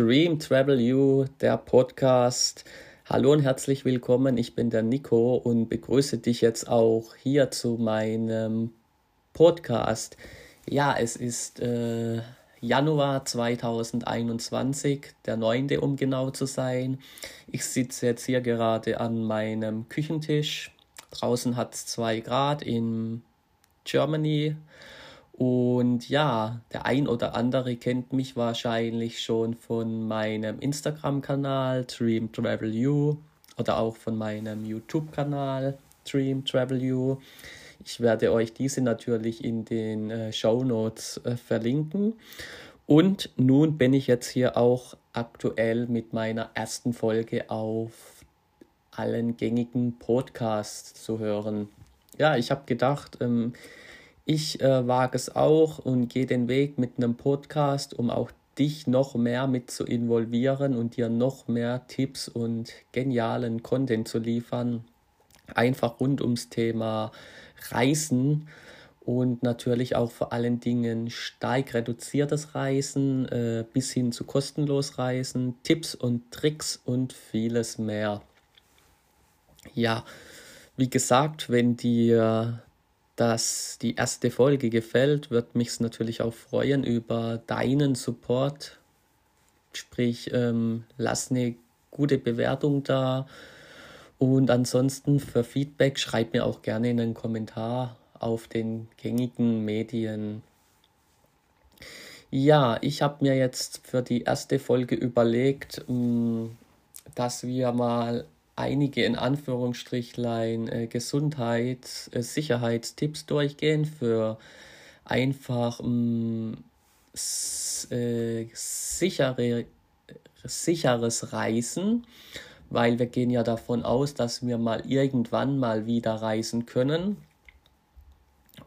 Dream Travel You, der Podcast. Hallo und herzlich willkommen. Ich bin der Nico und begrüße dich jetzt auch hier zu meinem Podcast. Ja, es ist äh, Januar 2021, der 9. um genau zu sein. Ich sitze jetzt hier gerade an meinem Küchentisch. Draußen hat es 2 Grad in Germany und ja, der ein oder andere kennt mich wahrscheinlich schon von meinem Instagram-Kanal Dream Travel You oder auch von meinem YouTube-Kanal Dream Travel You. Ich werde euch diese natürlich in den äh, Show Notes äh, verlinken. Und nun bin ich jetzt hier auch aktuell mit meiner ersten Folge auf allen gängigen Podcasts zu hören. Ja, ich habe gedacht, ähm, ich äh, wage es auch und gehe den Weg mit einem Podcast, um auch dich noch mehr mit zu involvieren und dir noch mehr Tipps und genialen Content zu liefern. Einfach rund ums Thema Reisen und natürlich auch vor allen Dingen stark reduziertes Reisen äh, bis hin zu kostenlos Reisen, Tipps und Tricks und vieles mehr. Ja, wie gesagt, wenn dir dass die erste Folge gefällt, wird mich natürlich auch freuen über deinen Support. Sprich, ähm, lass eine gute Bewertung da. Und ansonsten für Feedback schreib mir auch gerne einen Kommentar auf den gängigen Medien. Ja, ich habe mir jetzt für die erste Folge überlegt, mm, dass wir mal einige in Anführungsstrichlein äh, Gesundheits-, äh, Sicherheitstipps durchgehen für einfach mh, mm, äh, sichere, sicheres Reisen, weil wir gehen ja davon aus, dass wir mal irgendwann mal wieder reisen können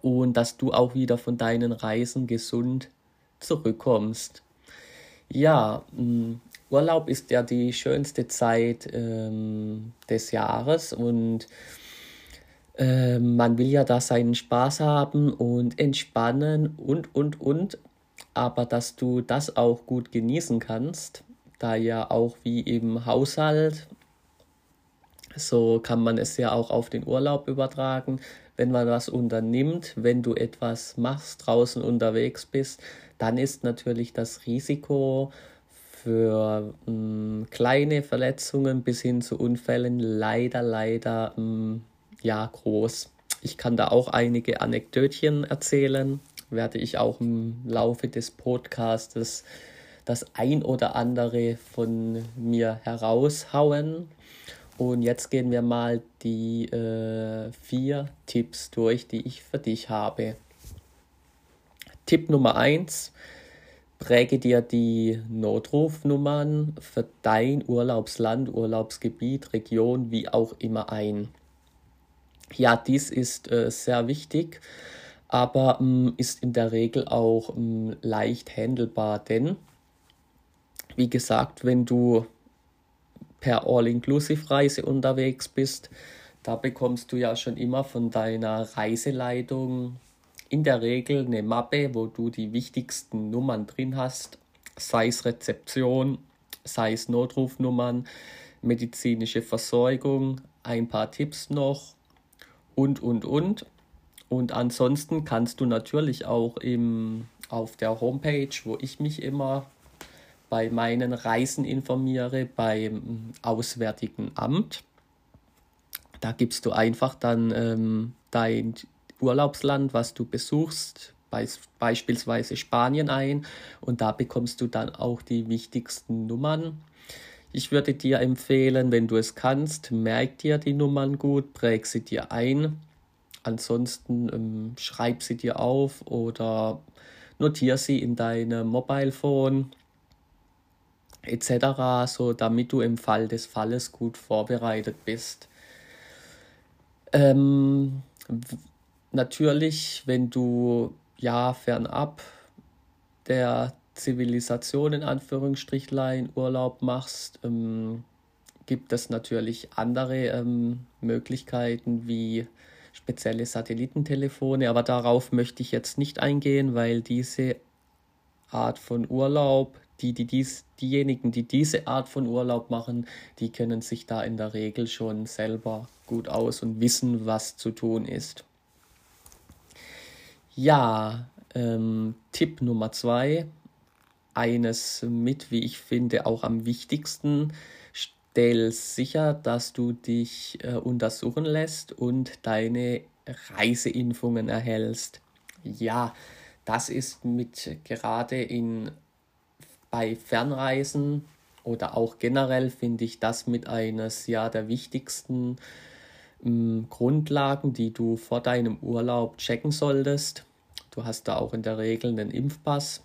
und dass du auch wieder von deinen Reisen gesund zurückkommst. Ja, mm, Urlaub ist ja die schönste Zeit ähm, des Jahres und äh, man will ja da seinen Spaß haben und entspannen und, und, und. Aber dass du das auch gut genießen kannst, da ja auch wie im Haushalt, so kann man es ja auch auf den Urlaub übertragen. Wenn man was unternimmt, wenn du etwas machst, draußen unterwegs bist, dann ist natürlich das Risiko, für mh, mm, kleine Verletzungen bis hin zu Unfällen leider, leider mh, mm, ja groß. Ich kann da auch einige Anekdötchen erzählen, werde ich auch im Laufe des Podcastes das ein oder andere von mir heraushauen. Und jetzt gehen wir mal die äh, vier Tipps durch, die ich für dich habe. Tipp Nummer eins Präge dir die Notrufnummern für dein Urlaubsland, Urlaubsgebiet, Region, wie auch immer ein. Ja, dies ist äh, sehr wichtig, aber ähm, ist in der Regel auch ähm, leicht handelbar, denn wie gesagt, wenn du per All-Inclusive-Reise unterwegs bist, da bekommst du ja schon immer von deiner Reiseleitung in der Regel eine Mappe, wo du die wichtigsten Nummern drin hast, sei es Rezeption, sei es Notrufnummern, medizinische Versorgung, ein paar Tipps noch und, und, und. Und ansonsten kannst du natürlich auch im, auf der Homepage, wo ich mich immer bei meinen Reisen informiere, beim Auswärtigen Amt, da gibst du einfach dann ähm, dein Urlaubsland, was du besuchst, beispielsweise Spanien ein und da bekommst du dann auch die wichtigsten Nummern. Ich würde dir empfehlen, wenn du es kannst, merk dir die Nummern gut, präg sie dir ein. Ansonsten ähm, schreib sie dir auf oder notiere sie in deinem Mobilephone etc., so damit du im Fall des Falles gut vorbereitet bist. Ähm, natürlich, wenn du ja fernab der Zivilisation in Anführungsstrichlein Urlaub machst, ähm, gibt es natürlich andere ähm, Möglichkeiten wie spezielle Satellitentelefone, aber darauf möchte ich jetzt nicht eingehen, weil diese Art von Urlaub, die, die dies, diejenigen, die diese Art von Urlaub machen, die kennen sich da in der Regel schon selber gut aus und wissen, was zu tun ist. Ja, ähm, Tipp Nummer zwei, eines mit, wie ich finde, auch am wichtigsten. Stell sicher, dass du dich äh, untersuchen lässt und deine Reiseimpfungen erhältst. Ja, das ist mit gerade in bei Fernreisen oder auch generell finde ich das mit eines ja der wichtigsten Grundlagen, die du vor deinem Urlaub checken solltest. Du hast da auch in der Regel einen Impfpass.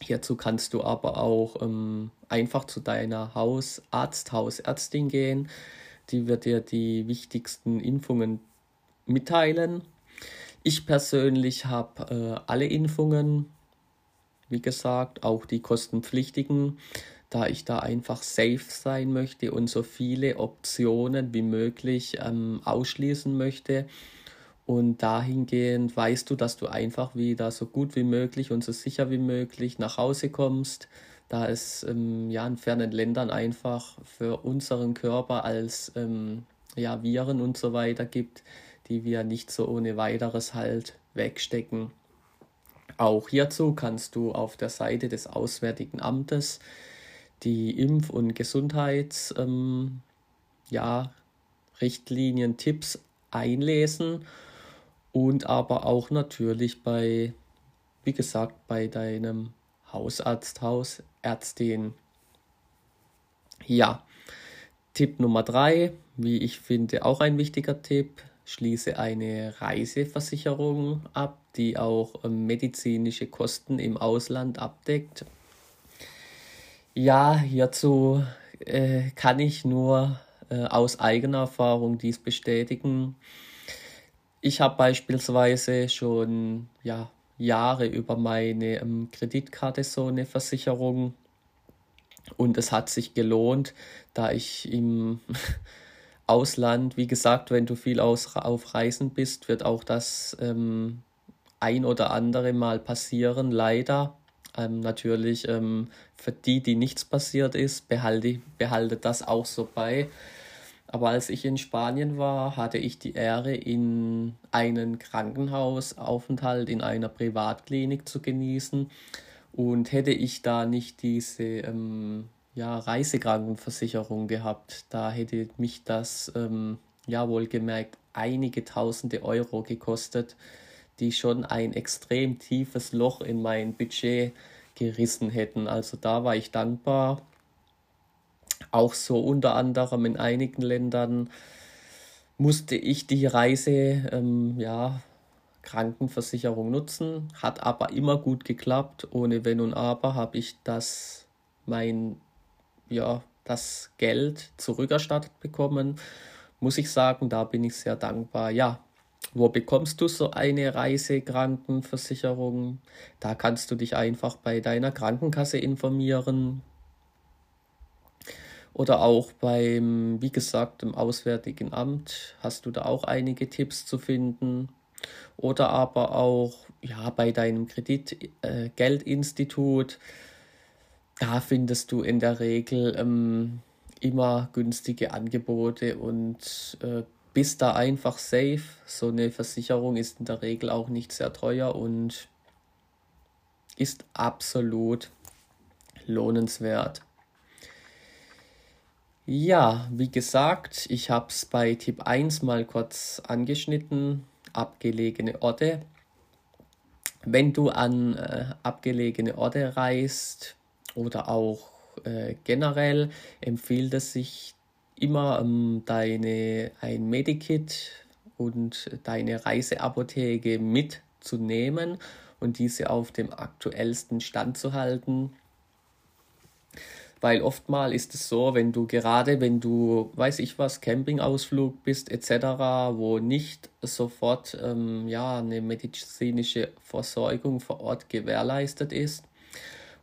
Hierzu kannst du aber auch ähm, einfach zu deiner Hausarzt, Hausärztin gehen. Die wird dir die wichtigsten Impfungen mitteilen. Ich persönlich habe äh, alle Impfungen wie gesagt, auch die kostenpflichtigen, da ich da einfach safe sein möchte und so viele Optionen wie möglich ähm, ausschließen möchte. Und dahingehend weißt du, dass du einfach wieder so gut wie möglich und so sicher wie möglich nach Hause kommst, da es ähm, ja in fernen Ländern einfach für unseren Körper als ähm, ja, Viren und so weiter gibt, die wir nicht so ohne weiteres halt wegstecken. Auch hierzu kannst du auf der Seite des Auswärtigen Amtes die Impf- und Gesundheits ähm, ja, Tipps einlesen und aber auch natürlich bei, wie gesagt, bei deinem Hausarzt, Hausärztin. Ja, Tipp Nummer drei, wie ich finde, auch ein wichtiger Tipp, schließe eine Reiseversicherung ab, die auch ähm, medizinische Kosten im Ausland abdeckt. Ja, hierzu äh, kann ich nur äh, aus eigener Erfahrung dies bestätigen. Ich habe beispielsweise schon ja, Jahre über meine ähm, Kreditkarte so eine Versicherung und es hat sich gelohnt, da ich im Ausland, wie gesagt, wenn du viel aus, auf Reisen bist, wird auch das ähm, ein oder andere Mal passieren, leider. Ähm, natürlich ähm, für die, die nichts passiert ist, behalte, behalte das auch so bei. Aber als ich in Spanien war, hatte ich die Ehre, in einen Krankenhausaufenthalt in einer Privatklinik zu genießen. Und hätte ich da nicht diese ähm, ja, Reisekrankenversicherung gehabt. Da hätte mich das, ähm, ja wohlgemerkt, einige tausende Euro gekostet, die schon ein extrem tiefes Loch in mein Budget gerissen hätten. Also da war ich dankbar. Auch so unter anderem in einigen Ländern musste ich die Reise, ähm, ja, Krankenversicherung nutzen, hat aber immer gut geklappt. Ohne Wenn und Aber habe ich das mein ja, das Geld zurückerstattet bekommen. Muss ich sagen, da bin ich sehr dankbar. Ja, wo bekommst du so eine Reisekrankenversicherung? Da kannst du dich einfach bei deiner Krankenkasse informieren. Oder auch beim, wie gesagt, im Auswärtigen Amt hast du da auch einige Tipps zu finden. Oder aber auch ja, bei deinem Kreditgeldinstitut. Äh, da findest du in der Regel ähm, immer günstige Angebote und äh, bist da einfach safe. So eine Versicherung ist in der Regel auch nicht sehr teuer und ist absolut lohnenswert. Ja, wie gesagt, ich habe es bei Tipp 1 mal kurz angeschnitten, abgelegene Orte. Wenn du an äh, abgelegene Orte reist, oder auch äh, generell empfiehlt es sich immer ähm, deine ein Medikit und deine Reiseapotheke mitzunehmen und diese auf dem aktuellsten Stand zu halten. Weil oftmal ist es so, wenn du gerade, wenn du, weiß ich was, Campingausflug bist etc., wo nicht sofort ähm, ja, eine medizinische Versorgung vor Ort gewährleistet ist,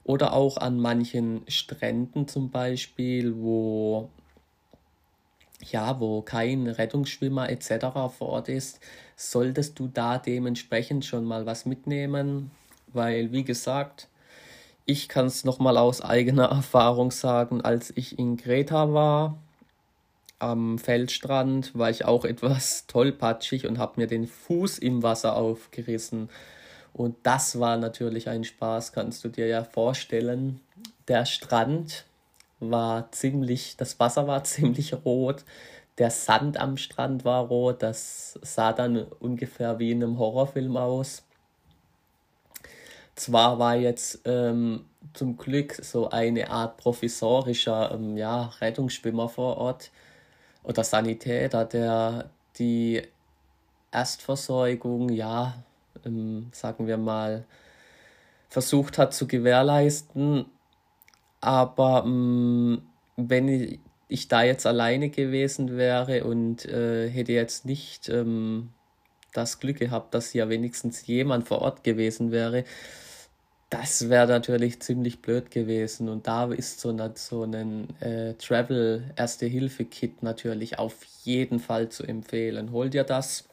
oder auch an manchen Stränden zum Beispiel, wo ja, wo kein Rettungsschwimmer etc. vor Ort ist, solltest du da dementsprechend schon mal was mitnehmen, weil wie gesagt, ich kann es nochmal aus eigener Erfahrung sagen, als ich in Kreta war, am Feldstrand, war ich auch etwas tollpatschig und habe mir den Fuß im Wasser aufgerissen. Und das war natürlich ein Spaß, kannst du dir ja vorstellen. Der Strand war ziemlich, das Wasser war ziemlich rot, der Sand am Strand war rot, das sah dann ungefähr wie in einem Horrorfilm aus. Zwar war jetzt ähm, zum Glück so eine Art provisorischer ähm, ja, Rettungsschwimmer vor Ort oder Sanitäter, der die Erstversorgung, ja, ähm, sagen wir mal, versucht hat zu gewährleisten. Aber ähm, wenn ich, da jetzt alleine gewesen wäre und äh, hätte jetzt nicht ähm, das Glück gehabt, dass ja wenigstens jemand vor Ort gewesen wäre, das wäre natürlich ziemlich blöd gewesen. Und da ist so, eine, so ein äh, Travel-Erste-Hilfe-Kit natürlich auf jeden Fall zu empfehlen. Hol dir das.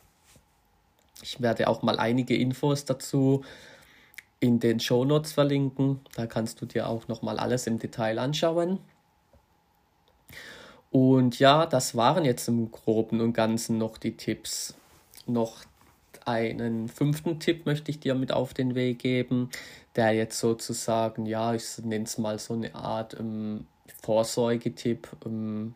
Ich werde auch mal einige Infos dazu in den Shownotes verlinken. Da kannst du dir auch nochmal alles im Detail anschauen. Und ja, das waren jetzt im Groben und Ganzen noch die Tipps. Noch einen fünften Tipp möchte ich dir mit auf den Weg geben, der jetzt sozusagen, ja, ich nenne es mal so eine Art ähm, Vorsorgetipp ähm,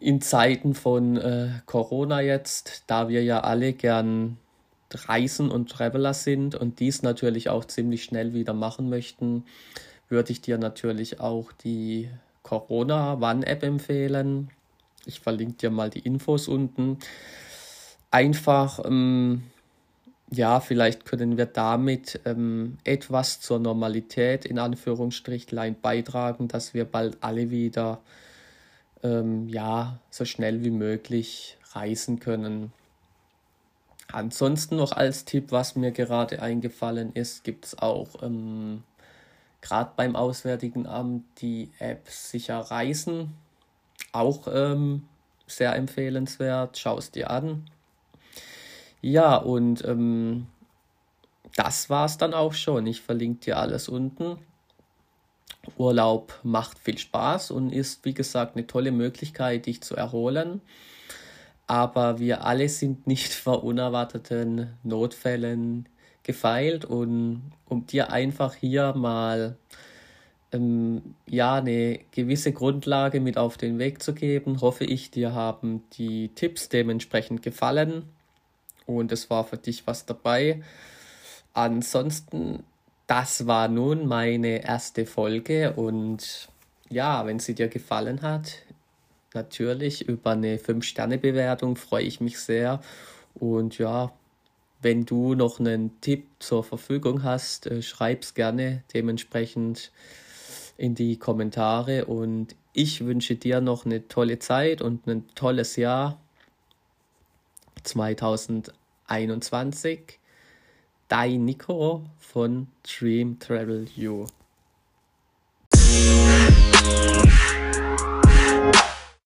in Zeiten von äh, Corona jetzt, da wir ja alle gern Reisen und Traveler sind und dies natürlich auch ziemlich schnell wieder machen möchten, würde ich dir natürlich auch die Corona One App empfehlen. Ich verlinke dir mal die Infos unten einfach, ähm, ja, vielleicht können wir damit ähm, etwas zur Normalität in Anführungsstrichlein beitragen, dass wir bald alle wieder, ähm, ja, so schnell wie möglich reisen können. Ansonsten noch als Tipp, was mir gerade eingefallen ist, gibt es auch ähm, gerade beim Auswärtigen Amt die App Sicher Reisen. Auch ähm, sehr empfehlenswert. Schau es dir an. Ja, und ähm, das war's dann auch schon. Ich verlinke dir alles unten. Urlaub macht viel Spaß und ist, wie gesagt, eine tolle Möglichkeit, dich zu erholen. Aber wir alle sind nicht vor unerwarteten Notfällen gefeilt. Und um dir einfach hier mal ähm, ja eine gewisse Grundlage mit auf den Weg zu geben, hoffe ich, dir haben die Tipps dementsprechend gefallen. Und es war für dich was dabei. Ansonsten, das war nun meine erste Folge. Und ja, wenn sie dir gefallen hat, natürlich über eine 5-Sterne-Bewertung freue ich mich sehr. Und ja, wenn du noch einen Tipp zur Verfügung hast, äh, schreib's gerne dementsprechend in die Kommentare und ich wünsche dir noch eine tolle Zeit und ein tolles Jahr 2021. Dein Nico von Dream Travel You.